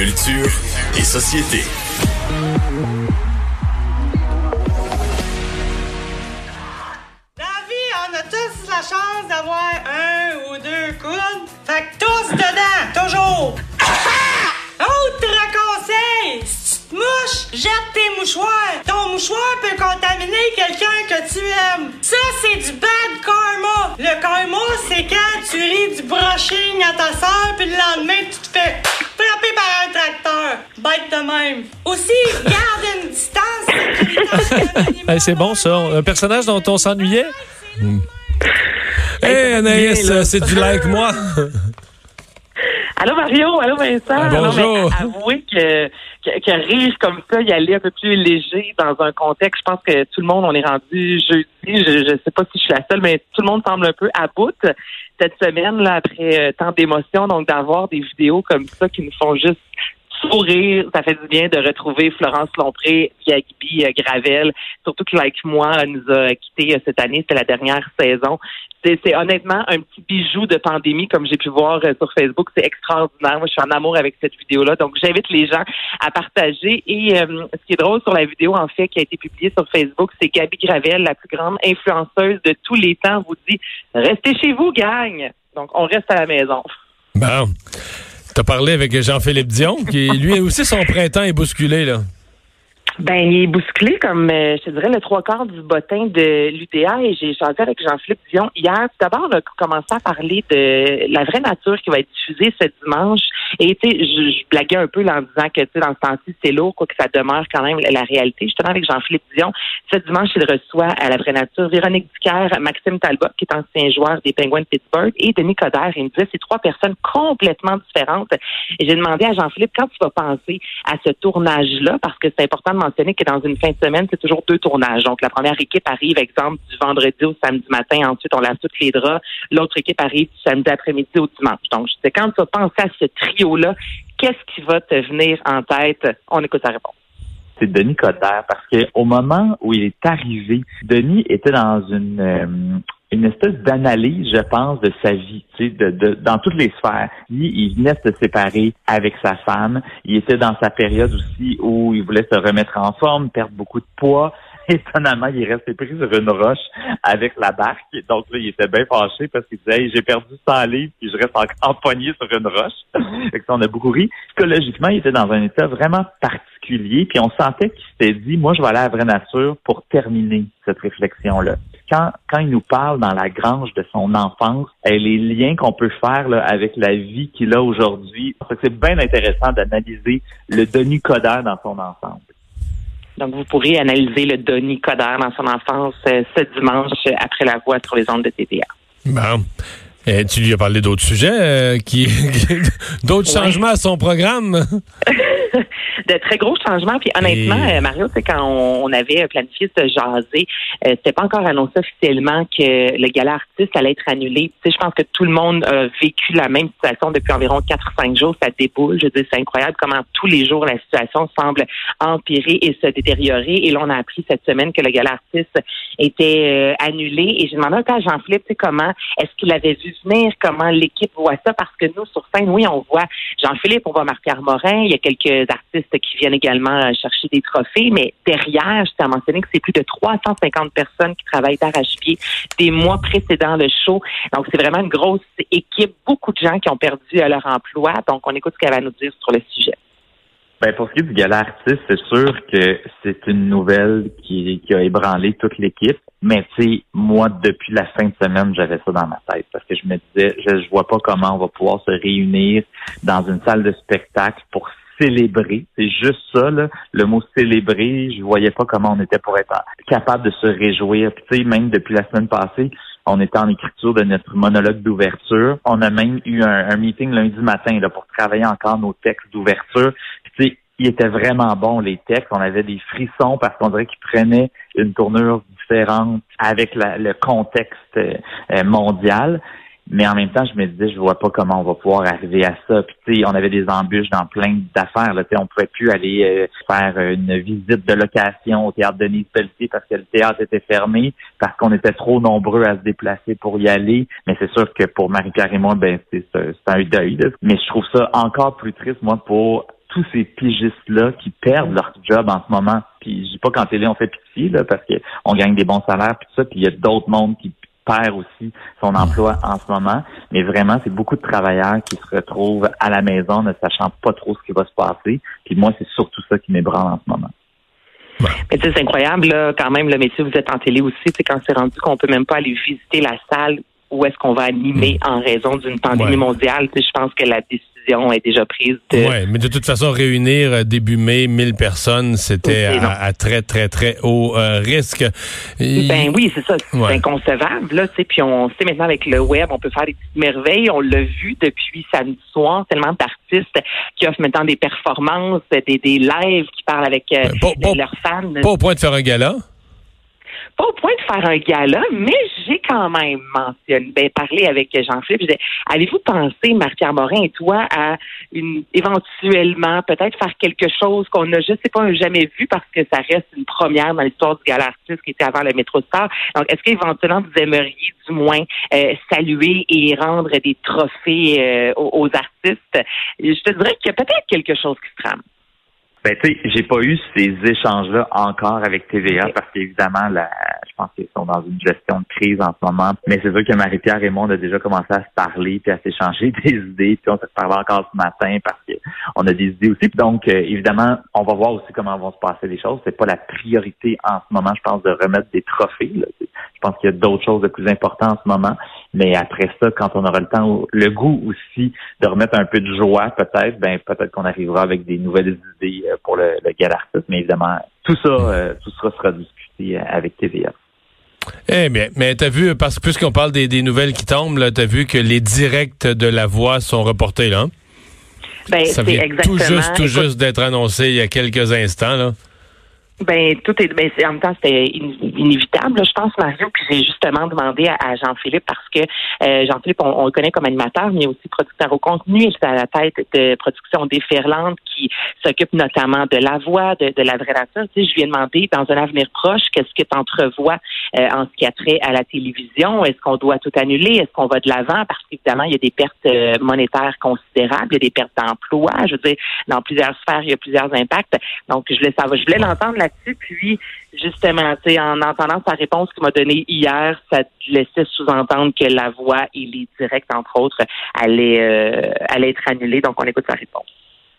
Culture et société. Dans la vie, on a tous la chance d'avoir un ou deux coudes. Fait que tous dedans, toujours. Autre conseil, si tu te mouches, jette tes mouchoirs. Ton mouchoir peut contaminer quelqu'un que tu aimes. Ça, c'est du c'est quand tu ris du brushing à ta soeur, puis le lendemain, tu te fais frapper par un tracteur. Bête de même. Aussi, garde une distance. Hey, c'est bon ça. Un personnage dont on s'ennuyait? Hey, Hey, Anaïs, c'est du like moi. Allô Mario, allô Vincent? Ah, Non, bonjour. mais avouez que, que, que rire comme ça, y aller un peu plus léger dans un contexte, je pense que tout le monde, on est rendu jeudi. Je, je sais pas si je suis la seule, mais tout le monde semble un peu à bout cette semaine, là, après euh, tant d'émotions. Donc, d'avoir des vidéos comme ça qui nous font juste sourire, ça fait du bien de retrouver Florence Lompré, Yagbi euh, Gravel, surtout que Like Moi nous a quittés euh, cette année, c'était la dernière saison. C'est honnêtement un petit bijou de pandémie, comme j'ai pu voir euh, sur Facebook. C'est extraordinaire. Moi, je suis en amour avec cette vidéo-là. Donc, j'invite les gens à partager. Et ce qui est drôle sur la vidéo, en fait, qui a été publiée sur Facebook, c'est Gabi Gravel, la plus grande influenceuse de tous les temps, vous dit « Restez chez vous, gang! » Donc, on reste à la maison. Bon. T'as parlé avec Jean-Philippe Dion, qui lui aussi son printemps est bousculé là. Ben, il est bousculé comme, euh, je dirais, le trois quarts du bottin de l'UDA et j'ai chanté avec Jean-Philippe Dion hier. Tout d'abord, on a commencé à parler de la vraie nature qui va être diffusée ce dimanche. Et tu sais, je, je blaguais un peu en disant que tu sais, dans ce temps-ci, c'est lourd, quoi que ça demeure quand même la réalité. Justement, avec Jean-Philippe Dion, ce dimanche, il reçoit à la vraie nature Véronique Dicker, Maxime Talbot, qui est ancien joueur des Penguins de Pittsburgh, et Denis Coderre. Il me disait, c'est trois personnes complètement différentes. Et j'ai demandé à Jean-Philippe, quand tu vas penser à ce tournage-là, parce que c'est important de que dans une fin de semaine, c'est toujours deux tournages. Donc, la première équipe arrive, exemple, du vendredi au samedi matin. Ensuite, on lave tous les draps. L'autre équipe arrive du samedi après-midi au dimanche. Donc, je sais, quand tu vas penser à ce trio-là, qu'est-ce qui va te venir en tête? On écoute sa réponse. c'est Denis Coderre parce que au moment où il est arrivé, Denis était dans une euh, une espèce d'analyse, je pense, de sa vie, de, de- dans toutes les sphères. Il, venait de se séparer avec sa femme. Il était dans sa période aussi où il voulait se remettre en forme, perdre beaucoup de poids. Étonnamment, il est resté pris sur une roche avec la barque. Donc là, il était bien fâché parce qu'il disait j'ai perdu 100 livres puis je reste encore empoigné sur une roche. fait que on a beaucoup ri. Psychologiquement, il était dans un état vraiment particulier. Puis on sentait qu'il s'était dit moi, je vais aller à la vraie nature pour terminer cette réflexion-là. Quand, quand il nous parle dans la grange de son enfance, et les liens qu'on peut faire là, avec la vie qu'il a aujourd'hui, c'est bien intéressant d'analyser le Denis Coderre dans son ensemble. Donc, vous pourrez analyser le Denis Coderre dans son enfance euh, ce dimanche après la voix sur les ondes de TVA. Bon. Et tu lui as parlé d'autres sujets, euh, qui, d'autres Ouais. changements à son programme? de très gros changements. Puis honnêtement, Et- euh, Mario, c'est quand on, avait planifié de se jaser, euh, c'était pas encore annoncé officiellement que le gala artiste allait être annulé. Tu sais, je pense que tout le monde a vécu la même situation depuis environ 4-5 jours. Ça déboule. Je dire, c'est incroyable comment tous les jours la situation semble empirer et se détériorer. Et là, on a appris cette semaine que le gala artiste était euh, annulé. Et j'ai demandé un peu à Jean-Philippe, tu sais, comment est-ce qu'il avait vu venir, comment l'équipe voit ça, parce que nous, sur scène, oui, on voit Jean-Philippe, on voit Marc-Pierre Morin, il y a quelques artistes qui viennent également euh, chercher des trophées, mais derrière, je tiens à mentionner que c'est plus de 350 personnes qui travaillent d'arrache-pied des mois précédant le show. Donc, c'est vraiment une grosse équipe, beaucoup de gens qui ont perdu euh, leur emploi. Donc, on écoute ce qu'elle va nous dire sur le sujet. Ben, pour ce qui est du gala artiste, c'est sûr que c'est une nouvelle qui, a ébranlé toute l'équipe. Mais tu sais, moi, depuis la fin de semaine, j'avais ça dans ma tête parce que je me disais, je, je vois pas comment on va pouvoir se réunir dans une salle de spectacle pour célébrer. C'est juste ça, là, le mot célébrer. Je voyais pas comment on était pour être capable de se réjouir. Tu sais, même depuis la semaine passée, on était en écriture de notre monologue d'ouverture. On a même eu un, meeting lundi matin là, pour travailler encore nos textes d'ouverture. Tu sais, il était vraiment bon, les textes. On avait des frissons parce qu'on dirait qu'ils prenaient une tournure différente avec le contexte euh, euh, mondial. Mais en même temps, je me disais, je vois pas comment on va pouvoir arriver à ça. Puis tu sais, on avait des embûches dans plein d'affaires. Là, on pouvait plus aller euh, faire une visite de location au théâtre Denise Pelletier parce que le théâtre était fermé, parce qu'on était trop nombreux à se déplacer pour y aller. Mais c'est sûr que pour Marie-Pierre et moi, ben c'est un deuil. là. Mais je trouve ça encore plus triste, moi, pour tous ces pigistes-là qui perdent leur job en ce moment. Puis je dis pas qu'en télé on fait pitié, là, parce qu'on gagne des bons salaires, puis ça, puis il y a d'autres mondes qui perd aussi son emploi en ce moment. Mais vraiment, c'est beaucoup de travailleurs qui se retrouvent à la maison ne sachant pas trop ce qui va se passer. Puis moi, c'est surtout ça qui m'ébranle en ce moment. Mais c'est incroyable, là, quand même, le métier, vous êtes en télé aussi, c'est quand c'est rendu qu'on peut même pas aller visiter la salle où est-ce qu'on va animer mm. en raison d'une pandémie mondiale. Je pense que la décision est déjà prise. Oui, mais de toute façon, réunir euh, début mai 1000 personnes, c'était à, très, très, très haut euh, risque. Ben oui, c'est ça. C'est inconcevable. Là, puis on sait maintenant avec le web, on peut faire des petites merveilles. On l'a vu depuis samedi soir, tellement d'artistes qui offrent maintenant des performances, des, des lives qui parlent avec euh, ben, leurs fans. Pas au point de faire un gala? Pas au point de faire un gala, mais j'ai quand même mentionné, ben, parlé avec Jean-Philippe. Avez-vous pensé, Marc-Pierre Morin et toi, à une, éventuellement peut-être faire quelque chose qu'on n'a, je sais pas, jamais vu parce que ça reste une première dans l'histoire du gala artiste qui était avant le métro star. Donc, est-ce qu'éventuellement vous aimeriez du moins euh, saluer et rendre des trophées euh, aux, aux, artistes? Je te dirais qu'il y a peut-être quelque chose qui se trame. Ben, tu sais, j'ai pas eu ces échanges-là encore avec TVA parce qu'évidemment, la, je pense qu'ils sont dans une gestion de crise en ce moment. Mais c'est sûr que Marie-Pierre et moi, on a déjà commencé à se parler puis à s'échanger des idées. Puis on se parlé encore ce matin parce qu'on a des idées aussi. Donc, euh, évidemment, on va voir aussi comment vont se passer les choses. C'est pas la priorité en ce moment, je pense, de remettre des trophées. Je pense qu'il y a d'autres choses de plus importantes en ce moment. Mais après ça, quand on aura le temps, le goût aussi de remettre un peu de joie, peut-être, ben peut-être qu'on arrivera avec des nouvelles idées euh, pour le, le. Mais évidemment, tout ça, euh, tout ça sera discuté euh, avec TVA. Eh bien, mais t'as vu, parce que puisqu'on parle des, des, nouvelles qui tombent, là, t'as vu que les directs de la voix sont reportés, là? Ben, ça vient tout juste, tout juste d'être annoncé il y a quelques instants, là. Ben tout est, ben en même temps c'était inévitable, je pense Mario. Puis j'ai justement demandé à, Jean-Philippe parce que euh, Jean-Philippe on, le connaît comme animateur, mais aussi producteur au contenu. Il est à la tête de production déferlante qui s'occupe notamment de la voix, de, de la vraie nature. Tu je lui ai demandé dans un avenir proche qu'est-ce que tu entrevois euh, en ce qui a trait à la télévision? Est-ce qu'on doit tout annuler? Est-ce qu'on va de l'avant? Parce qu'évidemment il y a des pertes euh, monétaires considérables, il y a des pertes d'emploi. Je veux dire dans plusieurs sphères il y a plusieurs impacts. Donc je voulais savoir, je voulais l'entendre là puis, justement, en entendant sa réponse qu'il m'a donnée hier, ça laissait sous-entendre que la voix et les directs, entre autres, allaient, euh, être annulés. Donc, on écoute sa réponse.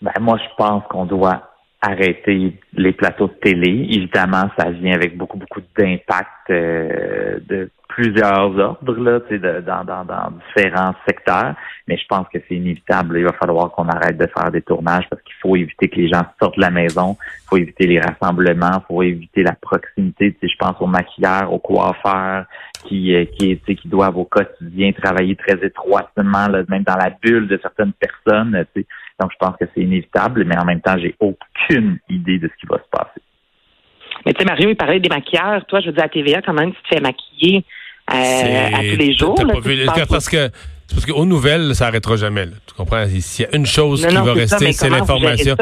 Ben, moi, je pense qu'on doit arrêter les plateaux de télé. Évidemment, ça vient avec beaucoup, beaucoup d'impact euh, de plusieurs ordres là, de, dans, dans, dans différents secteurs, mais je pense que c'est inévitable. Il va falloir qu'on arrête de faire des tournages parce qu'il faut éviter que les gens sortent de la maison, il faut éviter les rassemblements, il faut éviter la proximité. Tu je pense aux maquilleurs, aux coiffeurs qui euh, qui, qui doivent au quotidien travailler très étroitement, là, même dans la bulle de certaines personnes. Tu Donc je pense que c'est inévitable, mais en même temps, j'ai aucune idée de ce qui va se passer. Mais tu sais, Mario, il parlait des maquilleurs. Toi, je veux dire, à TVA, quand même, tu te fais maquiller euh, à tous les jours. parce que parce qu'aux nouvelles, ça n'arrêtera jamais. Tu comprends? S'il y a une chose qui va rester, c'est l'information.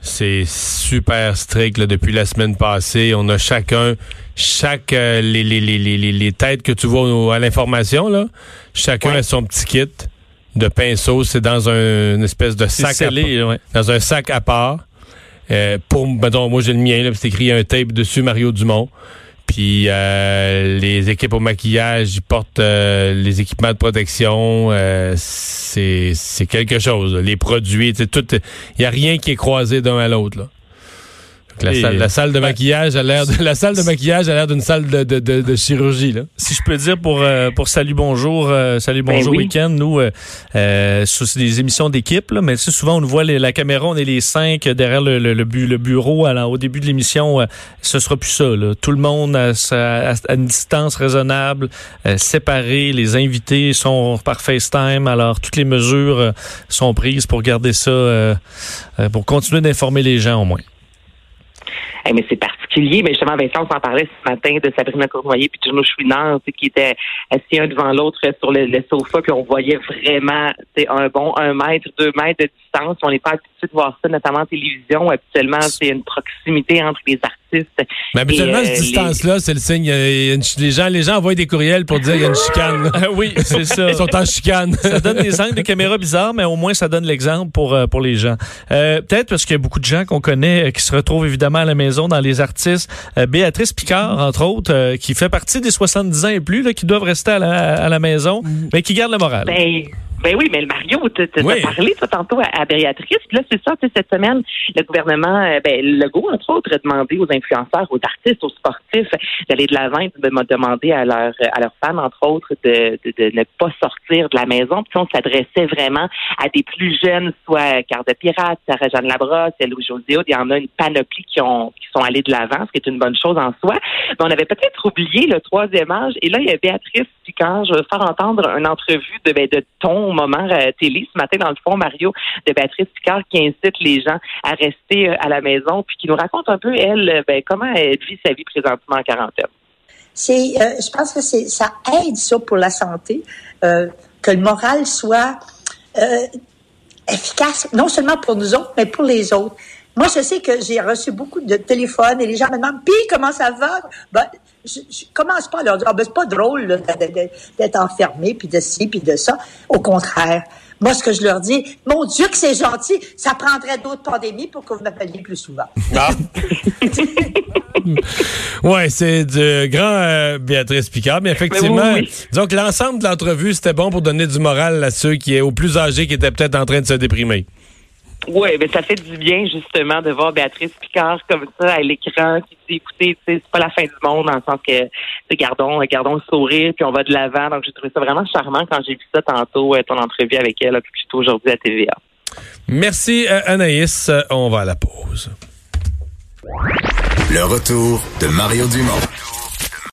C'est super strict depuis la semaine passée. On a chacun, chaque euh, les, les, les, les, têtes que tu vois à l'information, là, chacun a son petit kit de pinceau. C'est dans un, une espèce de sac scellé, à, dans un sac à part. Euh, pour, mettons, moi j'ai le mien, c'est écrit un tape dessus Mario Dumont. Puis euh, les équipes au maquillage, ils portent euh, les équipements de protection. Euh, c'est quelque chose. Les produits, tout. Il y a rien qui est croisé d'un à l'autre. La, salle, la, salle, de maquillage a l'air de, la salle de maquillage a l'air d'une salle de, de, de, chirurgie là. Si je peux dire pour euh, pour salut bonjour euh, salut ben bonjour week-end nous euh, euh c'est des émissions d'équipe là, mais souvent on nous voit la caméra on est les cinq derrière le, le, le, bureau alors, au début de l'émission ce sera plus ça là. tout le monde à, à, une distance raisonnable séparé les invités sont par FaceTime alors toutes les mesures sont prises pour garder ça pour continuer d'informer les gens au moins mais c'est particulier. Mais justement, Vincent, on s'en parlait ce matin de Sabrina Cournoyer puis Juno Chouinard, qui étaient assis un devant l'autre sur le, sofa, puis on voyait vraiment un bon un mètre, deux mètres de distance. On n'est pas habitué de voir ça, notamment en télévision. Habituellement, c'est une proximité entre les artistes Mais habituellement, cette distance-là, c'est le signe. les, gens, les gens envoient des courriels pour dire qu'il y a une chicane. oui, c'est ça. Ils sont en chicane. ça donne des angles de caméra bizarres, mais au moins, ça donne l'exemple pour, pour les gens. Peut-être parce qu'il y a beaucoup de gens qu'on connaît qui se retrouvent évidemment à la maison dans les artistes. Béatrice Picard, entre autres, qui fait partie des 70 ans et plus, là, qui doivent rester à la, à la maison, mm. mais qui garde le moral. Ben, ben oui, mais le Mario, tu as parlé ça tantôt à, Béatrice. Puis là, c'est ça, cette semaine, le gouvernement, euh, ben, Legault, entre autres, a demandé aux influenceurs, aux artistes, aux sportifs d'aller de l'avant et de demander à, leur, à leurs fans, entre autres, de, de, ne pas sortir de la maison. Puis on s'adressait vraiment à des plus jeunes, soit Carte de Pirate, Sarah-Jeanne Labrosse, Louis José Il y en a une panoplie qui, ont, qui sont allés de l'avant, ce qui est une bonne chose en soi. Mais on avait peut-être oublié le troisième âge. Et là, il y a Béatrice quand je vais faire entendre une entrevue de, ben, de ton moment euh, télé ce matin, dans le fond, Mario, de Béatrice Picard, qui incite les gens à rester euh, à la maison, puis qui nous raconte un peu, elle, euh, ben, comment elle vit sa vie présentement en quarantaine. C'est, je pense que c'est, ça aide ça pour la santé, que le moral soit efficace, non seulement pour nous autres, mais pour les autres. Moi, je sais que j'ai reçu beaucoup de téléphones et les gens me demandent, puis comment ça va? Ben, je, je, commence pas à leur dire, ah, ben, c'est pas drôle d'être enfermé, puis de ci, puis de ça. Au contraire. Moi, ce que je leur dis, mon Dieu que c'est gentil, ça prendrait d'autres pandémies pour que vous m'appeliez plus souvent. Ah. ouais, c'est de grand euh, Béatrice Picard, mais effectivement, donc l'ensemble de l'entrevue, c'était bon pour donner du moral à ceux qui, aux plus âgés qui étaient peut-être en train de se déprimer. Oui, mais ça fait du bien justement de voir Béatrice Picard comme ça à l'écran qui dit écoutez, c'est pas la fin du monde dans le sens que gardons, gardons le sourire puis on va de l'avant. Donc j'ai trouvé ça vraiment charmant quand j'ai vu ça tantôt, euh, ton entrevue avec elle, puis plutôt aujourd'hui à TVA. Merci euh, Anaïs. On va à la pause. Le retour de Mario Dumont.